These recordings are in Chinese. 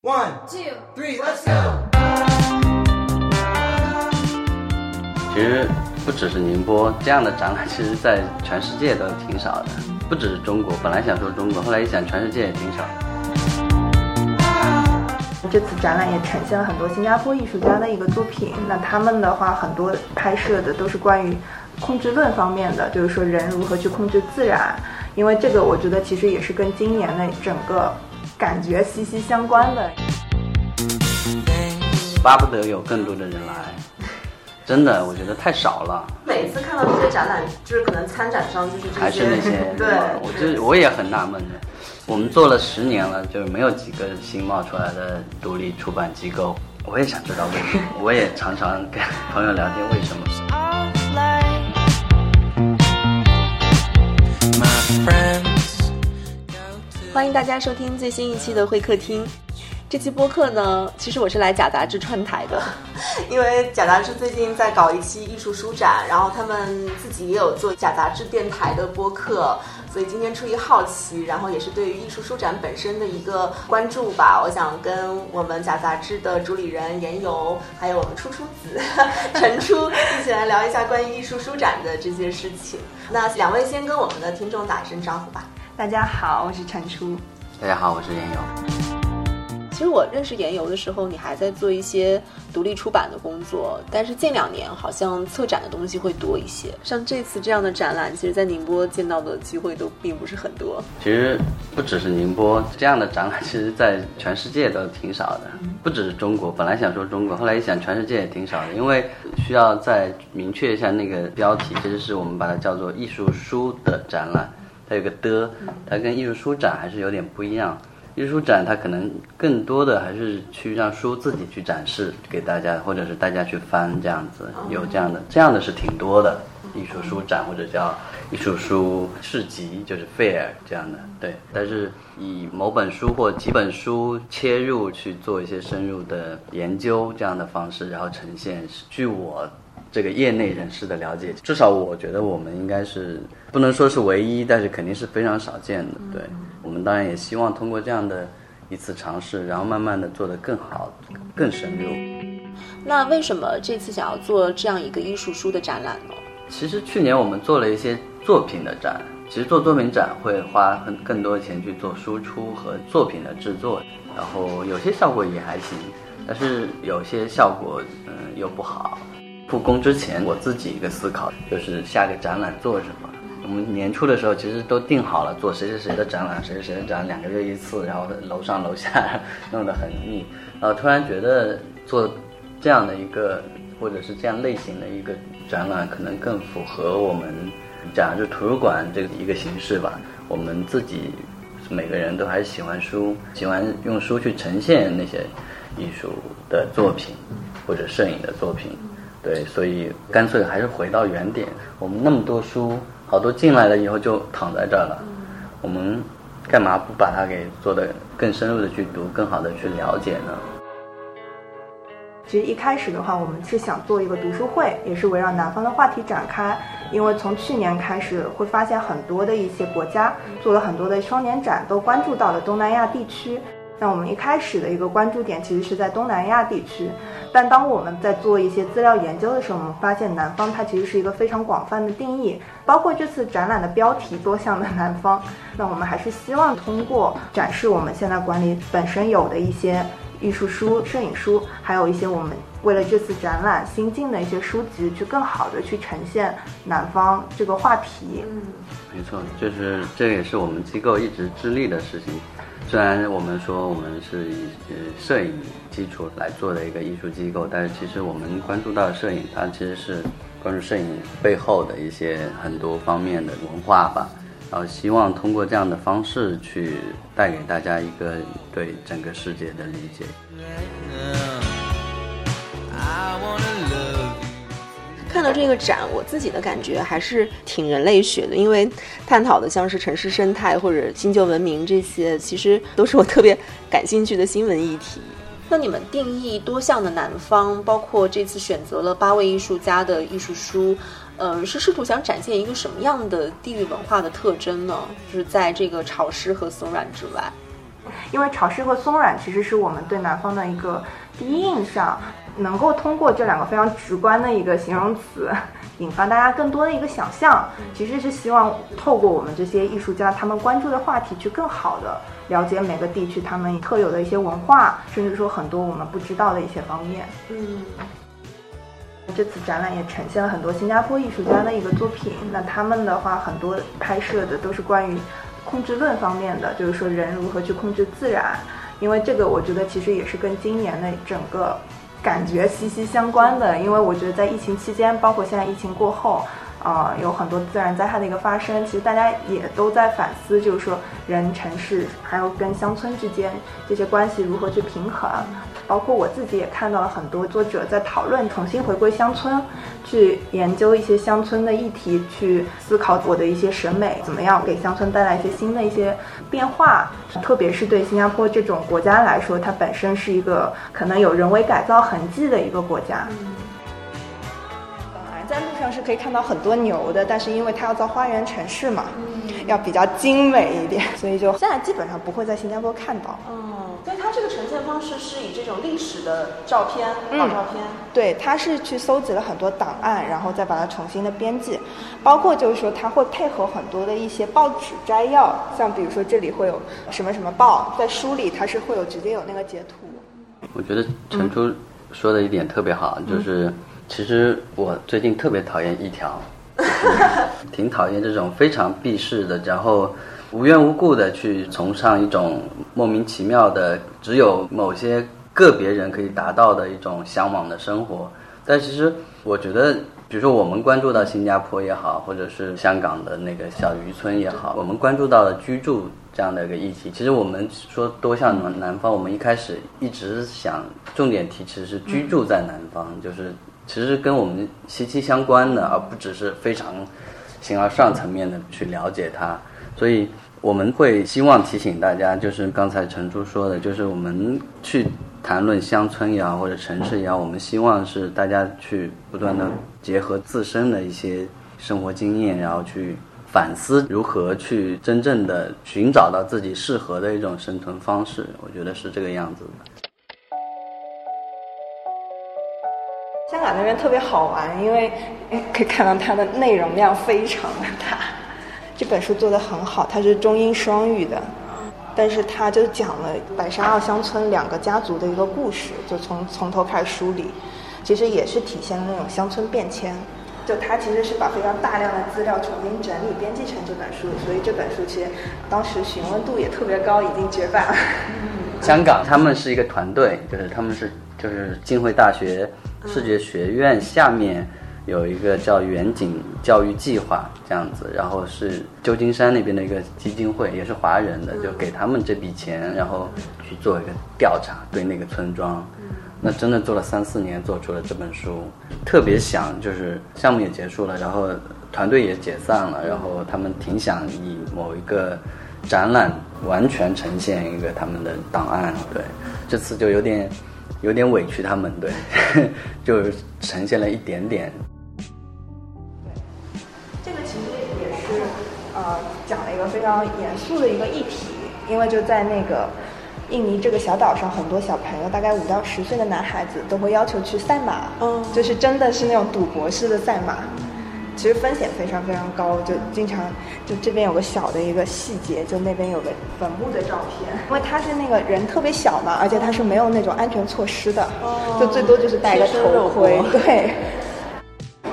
One, two, three, let's go. 其实不只是宁波这样的展览，其实在全世界都挺少的。不只是中国，本来想说中国，后来一想，全世界也挺少。这次展览也呈现了很多新加坡艺术家的一个作品。那他们的话，很多拍摄的都是关于控制论方面的，就是说人如何去控制自然。因为这个，我觉得其实也是跟今年的整个感觉息息相关的。巴不得有更多的人来，真的，我觉得太少了。每次看到这些展览，就是可能参展商就是这些，还是那些，对，我就我也很纳闷的。我们做了十年了，就是没有几个新冒出来的独立出版机构。我也想知道为什么，我也常常跟朋友聊天，为什么？欢迎大家收听最新一期的会客厅。这期播客呢，其实我是来假杂志串台的，因为假杂志最近在搞一期艺术书展，然后他们自己也有做假杂志电台的播客，所以今天出于好奇，然后也是对于艺术书展本身的一个关注吧，我想跟我们假杂志的主理人严游，还有我们初初子 陈初一起来聊一下关于艺术书展的这些事情。那两位先跟我们的听众打一声招呼吧。大家好，我是陈初。大家好，我是严友。其实我认识研游的时候，你还在做一些独立出版的工作，但是近两年好像策展的东西会多一些。像这次这样的展览，其实，在宁波见到的机会都并不是很多。其实不只是宁波这样的展览，其实在全世界都挺少的。不只是中国，本来想说中国，后来一想，全世界也挺少的。因为需要再明确一下那个标题，其实是我们把它叫做艺术书的展览，它有个的，它跟艺术书展还是有点不一样。艺术展它可能更多的还是去让书自己去展示给大家，或者是大家去翻这样子，有这样的这样的是挺多的。艺术书展或者叫艺术书市集，就是 fair 这样的，对。但是以某本书或几本书切入去做一些深入的研究这样的方式，然后呈现，据我。这个业内人士的了解，至少我觉得我们应该是不能说是唯一，但是肯定是非常少见的。对我们当然也希望通过这样的一次尝试，然后慢慢的做得更好、更深入。那为什么这次想要做这样一个艺术书的展览呢？其实去年我们做了一些作品的展，其实做作品展会花很更多的钱去做输出和作品的制作，然后有些效果也还行，但是有些效果嗯又不好。复工之前，我自己一个思考就是下个展览做什么。我们年初的时候其实都定好了做谁谁谁的展览，谁谁谁的展览，两个月一次，然后楼上楼下 弄得很密。然后突然觉得做这样的一个或者是这样类型的一个展览，可能更符合我们讲就图书馆这个一个形式吧。我们自己每个人都还是喜欢书，喜欢用书去呈现那些艺术的作品或者摄影的作品。对，所以干脆还是回到原点。我们那么多书，好多进来了以后就躺在这儿了。我们干嘛不把它给做的更深入的去读，更好的去了解呢？其实一开始的话，我们是想做一个读书会，也是围绕南方的话题展开。因为从去年开始，会发现很多的一些国家做了很多的双年展，都关注到了东南亚地区。那我们一开始的一个关注点其实是在东南亚地区，但当我们在做一些资料研究的时候，我们发现南方它其实是一个非常广泛的定义，包括这次展览的标题“多项的南方”。那我们还是希望通过展示我们现在馆里本身有的一些艺术书、摄影书，还有一些我们为了这次展览新进的一些书籍，去更好的去呈现南方这个话题。嗯，没错，就是这也是我们机构一直致力的事情。虽然我们说我们是以呃摄影基础来做的一个艺术机构，但是其实我们关注到摄影，它其实是关注摄影背后的一些很多方面的文化吧。然后希望通过这样的方式去带给大家一个对整个世界的理解。这个展，我自己的感觉还是挺人类学的，因为探讨的像是城市生态或者新旧文明这些，其实都是我特别感兴趣的新闻议题。那你们定义多项的南方，包括这次选择了八位艺术家的艺术书，嗯，是试图想展现一个什么样的地域文化的特征呢？就是在这个潮湿和松软之外。因为潮湿和松软其实是我们对南方的一个第一印象，能够通过这两个非常直观的一个形容词，引发大家更多的一个想象，其实是希望透过我们这些艺术家他们关注的话题，去更好的了解每个地区他们特有的一些文化，甚至说很多我们不知道的一些方面。嗯。这次展览也呈现了很多新加坡艺术家的一个作品。那他们的话，很多拍摄的都是关于控制论方面的，就是说人如何去控制自然。因为这个，我觉得其实也是跟今年的整个感觉息息相关的。因为我觉得在疫情期间，包括现在疫情过后。啊，有很多自然灾害的一个发生，其实大家也都在反思，就是说人、城市还有跟乡村之间这些关系如何去平衡。包括我自己也看到了很多作者在讨论重新回归乡村，去研究一些乡村的议题，去思考我的一些审美怎么样给乡村带来一些新的一些变化。特别是对新加坡这种国家来说，它本身是一个可能有人为改造痕迹的一个国家。在路上是可以看到很多牛的，但是因为它要造花园城市嘛，要比较精美一点，所以就现在基本上不会在新加坡看到。嗯，所以它这个呈现方式是以这种历史的照片、老照片。对，它是去搜集了很多档案，然后再把它重新的编辑，包括就是说它会配合很多的一些报纸摘要，像比如说这里会有什么什么报，在书里它是会有直接有那个截图。我觉得陈初说的一点特别好，就是。其实我最近特别讨厌一条，挺讨厌这种非常避世的，然后无缘无故的去崇尚一种莫名其妙的，只有某些个别人可以达到的一种向往的生活。但其实我觉得，比如说我们关注到新加坡也好，或者是香港的那个小渔村也好，我们关注到了居住这样的一个议题，其实我们说多向南南方，我们一开始一直想重点提，其实是居住在南方，就是。其实跟我们息息相关的，而不只是非常形而上层面的去了解它。所以我们会希望提醒大家，就是刚才陈珠说的，就是我们去谈论乡村也好，或者城市也好，我们希望是大家去不断的结合自身的一些生活经验，然后去反思如何去真正的寻找到自己适合的一种生存方式。我觉得是这个样子的。香港那边特别好玩，因为可以看到它的内容量非常的大。这本书做的很好，它是中英双语的，但是它就讲了白沙澳乡村两个家族的一个故事，就从从头开始梳理，其实也是体现了那种乡村变迁。就它其实是把非常大量的资料重新整理编辑成这本书，所以这本书其实当时询问度也特别高，已经绝版了。香港他们是一个团队，就是他们是就是浸会大学。视觉学院下面有一个叫远景教育计划这样子，然后是旧金山那边的一个基金会，也是华人的，就给他们这笔钱，然后去做一个调查，对那个村庄，那真的做了三四年，做出了这本书。特别想就是项目也结束了，然后团队也解散了，然后他们挺想以某一个展览完全呈现一个他们的档案。对，这次就有点。有点委屈他们，对，就呈现了一点点。对，这个其实也是呃讲了一个非常严肃的一个议题，因为就在那个印尼这个小岛上，很多小朋友，大概五到十岁的男孩子都会要求去赛马，嗯，就是真的是那种赌博式的赛马。其实风险非常非常高，就经常就这边有个小的一个细节，就那边有个坟墓的照片，因为他是那个人特别小嘛，而且他是没有那种安全措施的，就最多就是戴个头盔。对，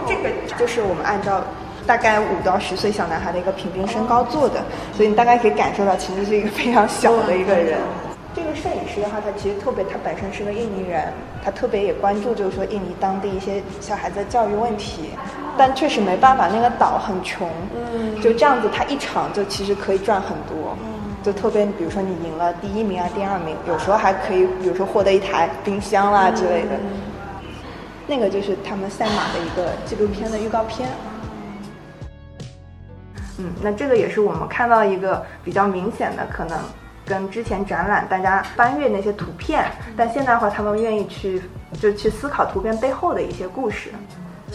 这个就是我们按照大概五到十岁小男孩的一个平均身高做的，所以你大概可以感受到，其实是一个非常小的一个人。这个摄影师的话，他其实特别，他本身是个印尼人，他特别也关注，就是说印尼当地一些小孩子的教育问题。但确实没办法，那个岛很穷，嗯，就这样子，他一场就其实可以赚很多，嗯，就特别，比如说你赢了第一名啊、第二名，有时候还可以，比如说获得一台冰箱啦之类的。那个就是他们赛马的一个纪录片的预告片。嗯，那这个也是我们看到一个比较明显的可能。跟之前展览，大家翻阅那些图片，但现在的话，他们愿意去就去思考图片背后的一些故事。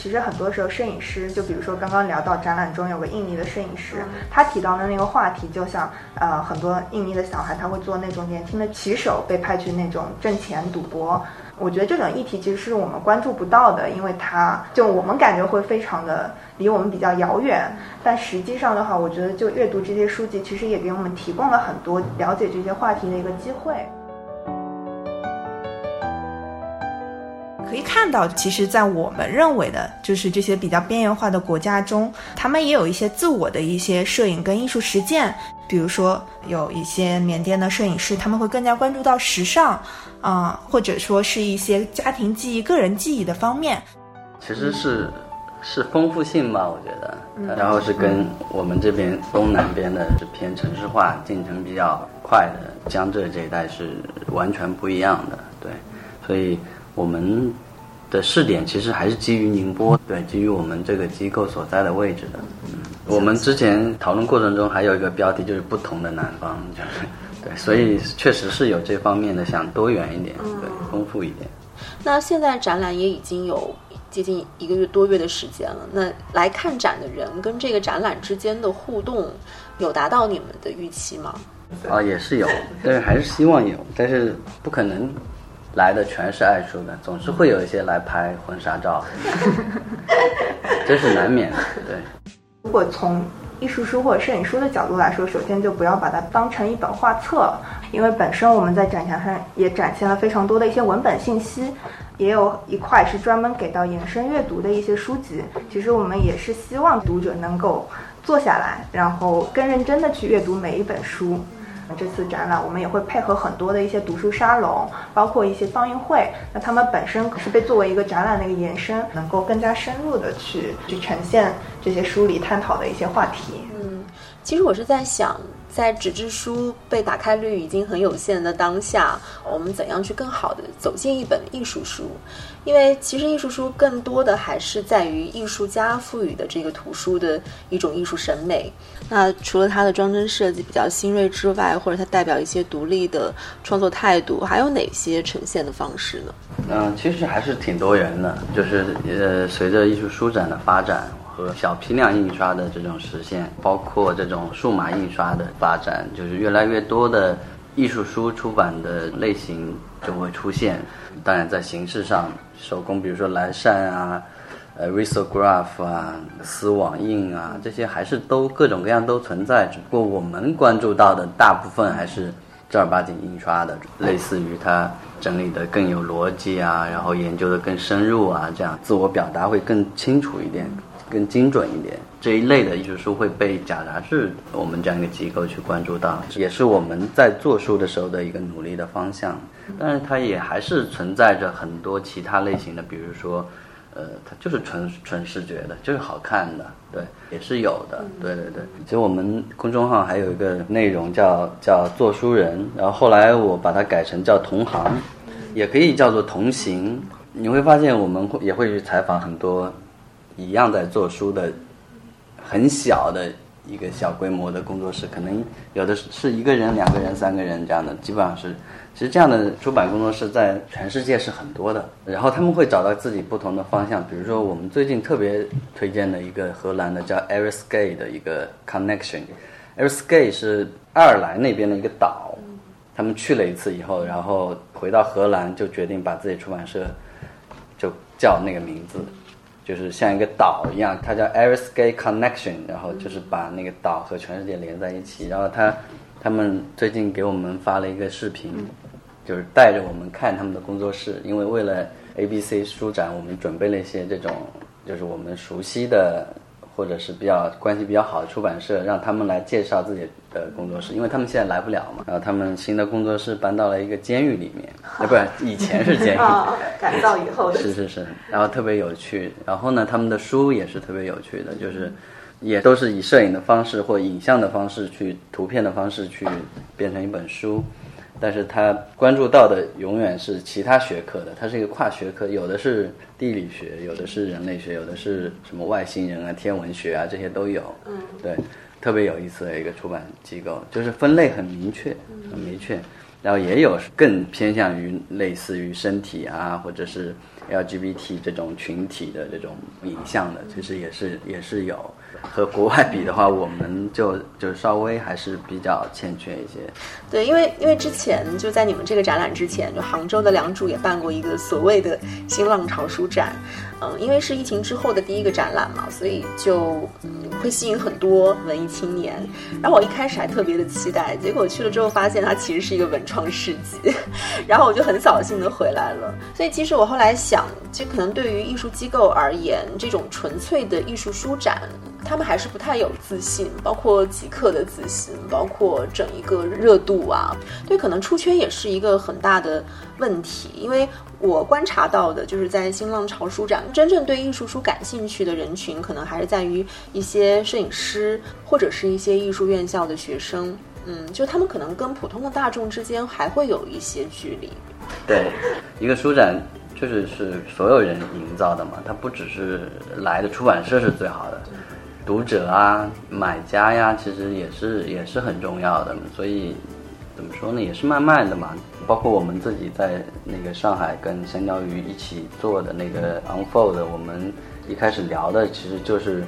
其实很多时候摄影师，就比如说刚刚聊到展览中有个印尼的摄影师，他提到的那个话题，就像呃很多印尼的小孩他会做那种年轻的骑手被派去那种挣钱赌博。我觉得这种议题其实是我们关注不到的，因为它就我们感觉会非常的离我们比较遥远。但实际上的话，我觉得就阅读这些书籍，其实也给我们提供了很多了解这些话题的一个机会。可以看到，其实，在我们认为的，就是这些比较边缘化的国家中，他们也有一些自我的一些摄影跟艺术实践。比如说，有一些缅甸的摄影师，他们会更加关注到时尚，啊，或者说是一些家庭记忆、个人记忆的方面。其实是是丰富性吧，我觉得，然后是跟我们这边东南边的是偏城市化进程比较快的江浙这一带是完全不一样的，对，所以。我们的试点其实还是基于宁波，对，基于我们这个机构所在的位置的。嗯，我们之前讨论过程中还有一个标题就是“不同的南方”，就是对，所以确实是有这方面的想多元一点，对，丰富一点。那现在展览也已经有接近一个月多月的时间了，那来看展的人跟这个展览之间的互动有达到你们的预期吗？啊，也是有，但是还是希望有，但是不可能。来的全是爱书的，总是会有一些来拍婚纱照，这是难免的。对，如果从艺术书或者摄影书的角度来说，首先就不要把它当成一本画册，因为本身我们在展墙上也展现了非常多的一些文本信息，也有一块是专门给到延伸阅读的一些书籍。其实我们也是希望读者能够坐下来，然后更认真的去阅读每一本书。这次展览，我们也会配合很多的一些读书沙龙，包括一些放映会。那他们本身是被作为一个展览的一个延伸，能够更加深入的去去呈现这些书里探讨的一些话题。嗯，其实我是在想。在纸质书被打开率已经很有限的当下，我们怎样去更好的走进一本艺术书？因为其实艺术书更多的还是在于艺术家赋予的这个图书的一种艺术审美。那除了它的装帧设计比较新锐之外，或者它代表一些独立的创作态度，还有哪些呈现的方式呢？嗯，其实还是挺多元的，就是呃，随着艺术书展的发展。和小批量印刷的这种实现，包括这种数码印刷的发展，就是越来越多的艺术书出版的类型就会出现。当然，在形式上，手工，比如说蓝扇啊，呃，risograph 啊，丝网印啊，这些还是都各种各样都存在。只不过我们关注到的大部分还是正儿八经印刷的，类似于它整理的更有逻辑啊，然后研究的更深入啊，这样自我表达会更清楚一点。更精准一点，这一类的艺术书会被假杂志我们这样一个机构去关注到，也是我们在做书的时候的一个努力的方向。但是它也还是存在着很多其他类型的，比如说，呃，它就是纯纯视觉的，就是好看的，对，也是有的。对对对，其实我们公众号还有一个内容叫叫做书人，然后后来我把它改成叫同行，也可以叫做同行。你会发现我们会也会去采访很多。一样在做书的，很小的一个小规模的工作室，可能有的是一个人、两个人、三个人这样的，基本上是。其实这样的出版工作室在全世界是很多的。然后他们会找到自己不同的方向，比如说我们最近特别推荐的一个荷兰的叫 Ariskay 的一个 Connection。Ariskay 是爱尔兰那边的一个岛，他们去了一次以后，然后回到荷兰就决定把自己出版社就叫那个名字。就是像一个岛一样，它叫 Ariskay Connection，然后就是把那个岛和全世界连在一起。然后他他们最近给我们发了一个视频，就是带着我们看他们的工作室，因为为了 ABC 书展，我们准备了一些这种就是我们熟悉的。或者是比较关系比较好的出版社，让他们来介绍自己的工作室，因为他们现在来不了嘛。然后他们新的工作室搬到了一个监狱里面，啊，不是以前是监狱，改造以后的。是是是，然后特别有趣。然后呢，他们的书也是特别有趣的，就是也都是以摄影的方式或影像的方式去图片的方式去变成一本书。但是他关注到的永远是其他学科的，它是一个跨学科，有的是地理学，有的是人类学，有的是什么外星人啊、天文学啊，这些都有。嗯，对，特别有意思的一个出版机构，就是分类很明确，很明确。然后也有更偏向于类似于身体啊，或者是 LGBT 这种群体的这种影像的，其实也是也是有。和国外比的话，我们就就稍微还是比较欠缺一些。对，因为因为之前就在你们这个展览之前，就杭州的良渚也办过一个所谓的新浪潮书展。嗯，因为是疫情之后的第一个展览嘛，所以就会吸引很多文艺青年。然后我一开始还特别的期待，结果去了之后发现它其实是一个文创市集，然后我就很扫兴的回来了。所以其实我后来想，就可能对于艺术机构而言，这种纯粹的艺术书展，他们还是不太有自信，包括即刻的自信，包括整一个热度啊，对，可能出圈也是一个很大的问题，因为。我观察到的就是在新浪潮书展，真正对艺术书感兴趣的人群，可能还是在于一些摄影师或者是一些艺术院校的学生。嗯，就他们可能跟普通的大众之间还会有一些距离。对，一个书展确实是所有人营造的嘛，它不只是来的出版社是最好的，读者啊、买家呀，其实也是也是很重要的，所以。怎么说呢？也是慢慢的嘛。包括我们自己在那个上海跟香蕉鱼一起做的那个 Unfold，我们一开始聊的其实就是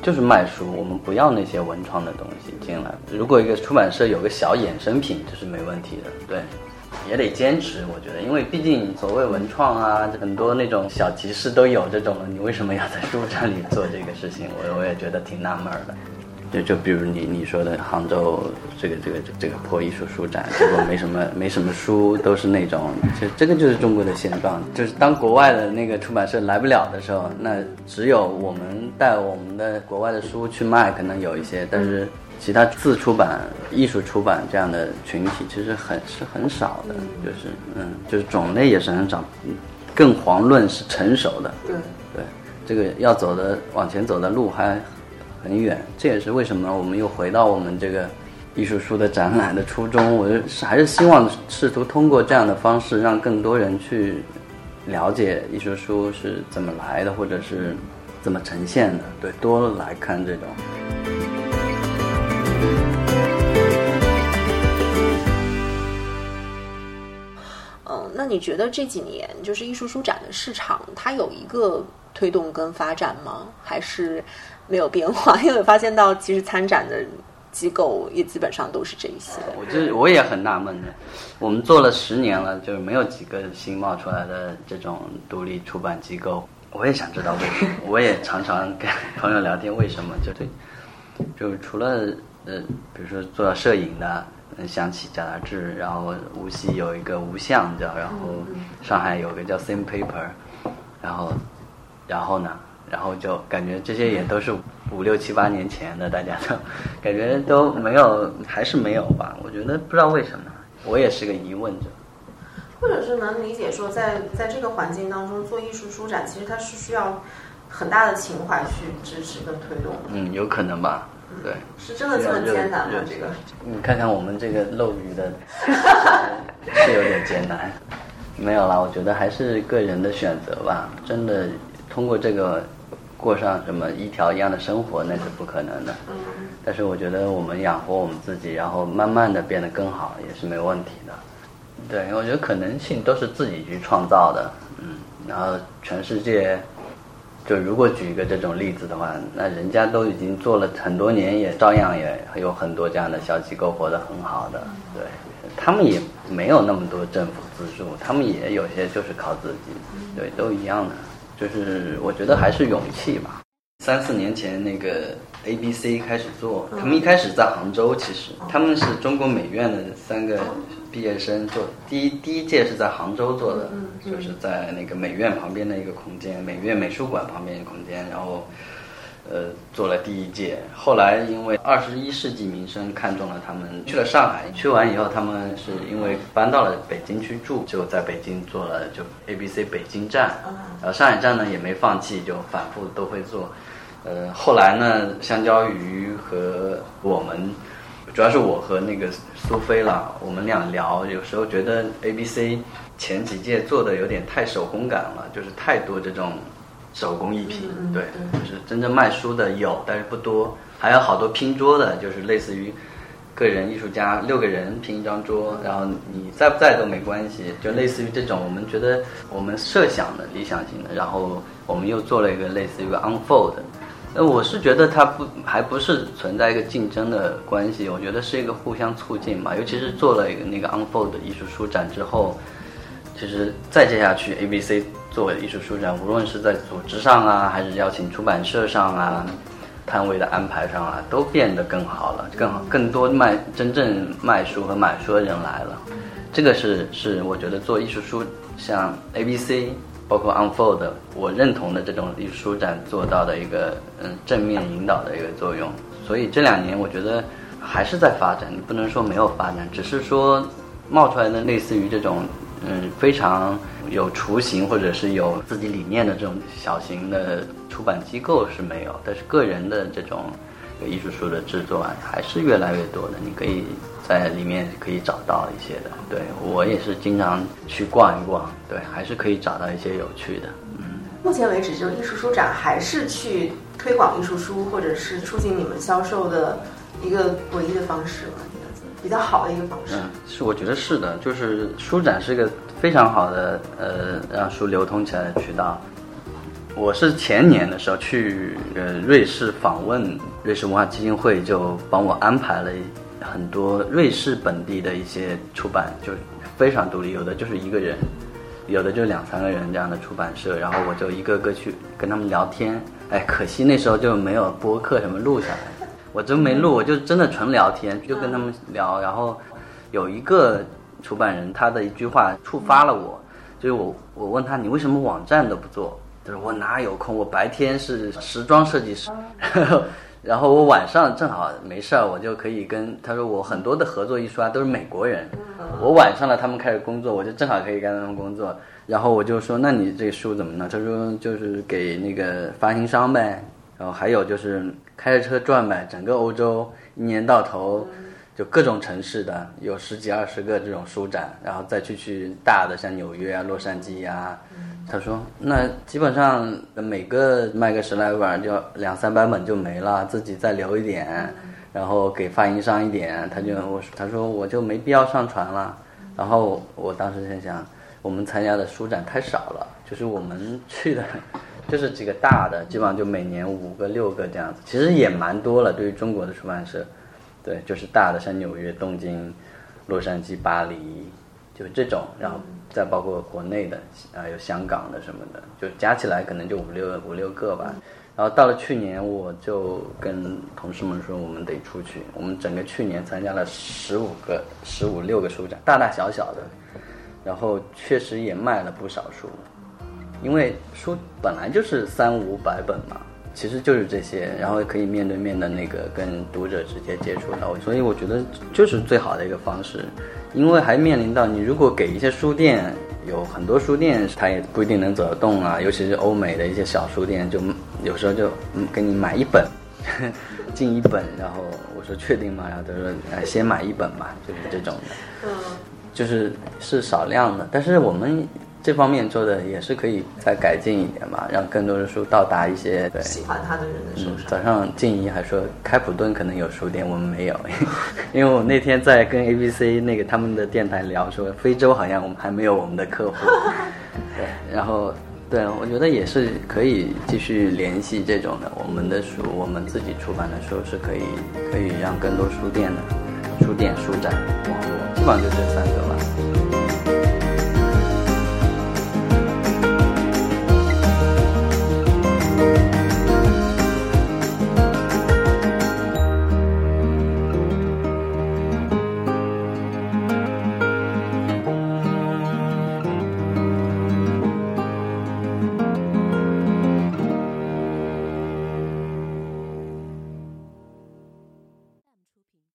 就是卖书，我们不要那些文创的东西进来。如果一个出版社有个小衍生品，这是没问题的。对，也得坚持，我觉得，因为毕竟所谓文创啊，很多那种小集市都有这种了，你为什么要在书 展里做这个事情？我我也觉得挺纳闷的。就就比如你你说的杭州这个这个这个破艺术书展，结果没什么没什么书，都是那种，这这个就是中国的现状。就是当国外的那个出版社来不了的时候，那只有我们带我们的国外的书去卖，可能有一些，但是其他自出版、艺术出版这样的群体其实很是很少的，就是嗯，就是种类也是很少，更遑论是成熟的。对对，这个要走的往前走的路还。很远，这也是为什么我们又回到我们这个艺术书的展览的初衷。我是还是希望试图通过这样的方式，让更多人去了解艺术书是怎么来的，或者是怎么呈现的。对，多来看这种。嗯，那你觉得这几年就是艺术书展的市场，它有一个推动跟发展吗？还是？没有变化，因为发现到其实参展的机构也基本上都是这一些。我就我也很纳闷的，我们做了十年了，就是没有几个新冒出来的这种独立出版机构。我也想知道为什么，我也常常跟朋友聊天，为什么就对，就除了呃，比如说做摄影的，想起贾达志，然后无锡有一个无相叫，然后上海有个叫 Same Paper，然后然后呢？然后就感觉这些也都是五六七八年前的，大家都 感觉都没有，还是没有吧？我觉得不知道为什么，我也是个疑问者。或者是能理解说，在在这个环境当中做艺术书展，其实它是需要很大的情怀去支持跟推动。嗯，有可能吧？对，是真的这么艰难吗？这个？你看看我们这个漏鱼的，是有点艰难。没有啦，我觉得还是个人的选择吧。真的通过这个。过上什么一条一样的生活那是不可能的，但是我觉得我们养活我们自己，然后慢慢的变得更好也是没问题的。对，我觉得可能性都是自己去创造的，嗯，然后全世界，就如果举一个这种例子的话，那人家都已经做了很多年，也照样也有很多这样的小机构活得很好的，对他们也没有那么多政府资助，他们也有些就是靠自己，对，都一样的。就是我觉得还是勇气吧。三四年前那个 A B C 开始做，他们一开始在杭州，其实他们是中国美院的三个毕业生做，第一第一届是在杭州做的，就是在那个美院旁边的一个空间，美院美术馆旁边的空间，然后。呃，做了第一届，后来因为二十一世纪民生看中了他们，去了上海，去完以后，他们是因为搬到了北京去住，就在北京做了就 A B C 北京站，然后上海站呢也没放弃，就反复都会做。呃，后来呢，香蕉鱼和我们，主要是我和那个苏菲啦，我们俩聊，有时候觉得 A B C 前几届做的有点太手工感了，就是太多这种。手工艺品，对，就是真正卖书的有，但是不多。还有好多拼桌的，就是类似于个人艺术家六个人拼一张桌，然后你在不在都没关系，就类似于这种，我们觉得我们设想的理想型的，然后我们又做了一个类似于一个 unfold。那我是觉得它不还不是存在一个竞争的关系，我觉得是一个互相促进嘛。尤其是做了一个那个 unfold 艺术书展之后，其实再接下去 A B C 作为艺术书展，无论是在组织上啊，还是邀请出版社上啊。摊位的安排上啊，都变得更好了，更好，更多卖真正卖书和买书的人来了，这个是是我觉得做艺术书，像 A B C，包括 Unfold，我认同的这种艺术书展做到的一个嗯正面引导的一个作用。所以这两年我觉得还是在发展，你不能说没有发展，只是说冒出来的类似于这种嗯非常有雏形或者是有自己理念的这种小型的。出版机构是没有，但是个人的这种艺术书的制作啊，还是越来越多的。你可以在里面可以找到一些的。对我也是经常去逛一逛，对，还是可以找到一些有趣的。嗯，目前为止，就艺术书展还是去推广艺术书，或者是促进你们销售的一个唯一的方式吗？比较好的一个方式。是，我觉得是的，就是书展是一个非常好的呃让书流通起来的渠道。我是前年的时候去呃瑞士访问，瑞士文化基金会就帮我安排了很多瑞士本地的一些出版，就非常独立，有的就是一个人，有的就两三个人这样的出版社，然后我就一个个去跟他们聊天。哎，可惜那时候就没有播客什么录下来，我真没录，我就真的纯聊天，就跟他们聊。然后有一个出版人，他的一句话触发了我，就是我我问他，你为什么网站都不做？他说我哪有空？我白天是时装设计师，然后我晚上正好没事儿，我就可以跟他说我很多的合作艺术家都是美国人，我晚上了他们开始工作，我就正好可以跟他们工作。然后我就说，那你这书怎么弄？他说就是给那个发行商呗，然后还有就是开着车转呗，整个欧洲一年到头就各种城市的有十几二十个这种书展，然后再去去大的像纽约啊、洛杉矶呀。他说：“那基本上每个卖个十来本，就两三百本就没了，自己再留一点，然后给发行商一点。他就我他说我就没必要上传了。然后我当时在想，我们参加的书展太少了，就是我们去的，就是几个大的，基本上就每年五个六个这样子，其实也蛮多了。对于中国的出版社，对，就是大的像纽约、东京、洛杉矶、巴黎，就这种，然后。”再包括国内的啊，有香港的什么的，就加起来可能就五六五六个吧。然后到了去年，我就跟同事们说，我们得出去。我们整个去年参加了十五个、十五六个书展，大大小小的，然后确实也卖了不少书。因为书本来就是三五百本嘛，其实就是这些，然后可以面对面的那个跟读者直接接触到，所以我觉得就是最好的一个方式。因为还面临到你如果给一些书店，有很多书店它也不一定能走得动啊，尤其是欧美的一些小书店，就有时候就给你买一本，进一本，然后我说确定吗？然后他说哎先买一本吧，就是这种的，嗯，就是是少量的，但是我们。这方面做的也是可以再改进一点嘛，让更多的书到达一些对喜欢他的人的手上。早上静怡还说开普敦可能有书店，我们没有，因为我那天在跟 ABC 那个他们的电台聊，说非洲好像我们还没有我们的客户。对，然后对，我觉得也是可以继续联系这种的，我们的书，我们自己出版的书是可以可以让更多书店的书店书展网络，基本上就这三个吧。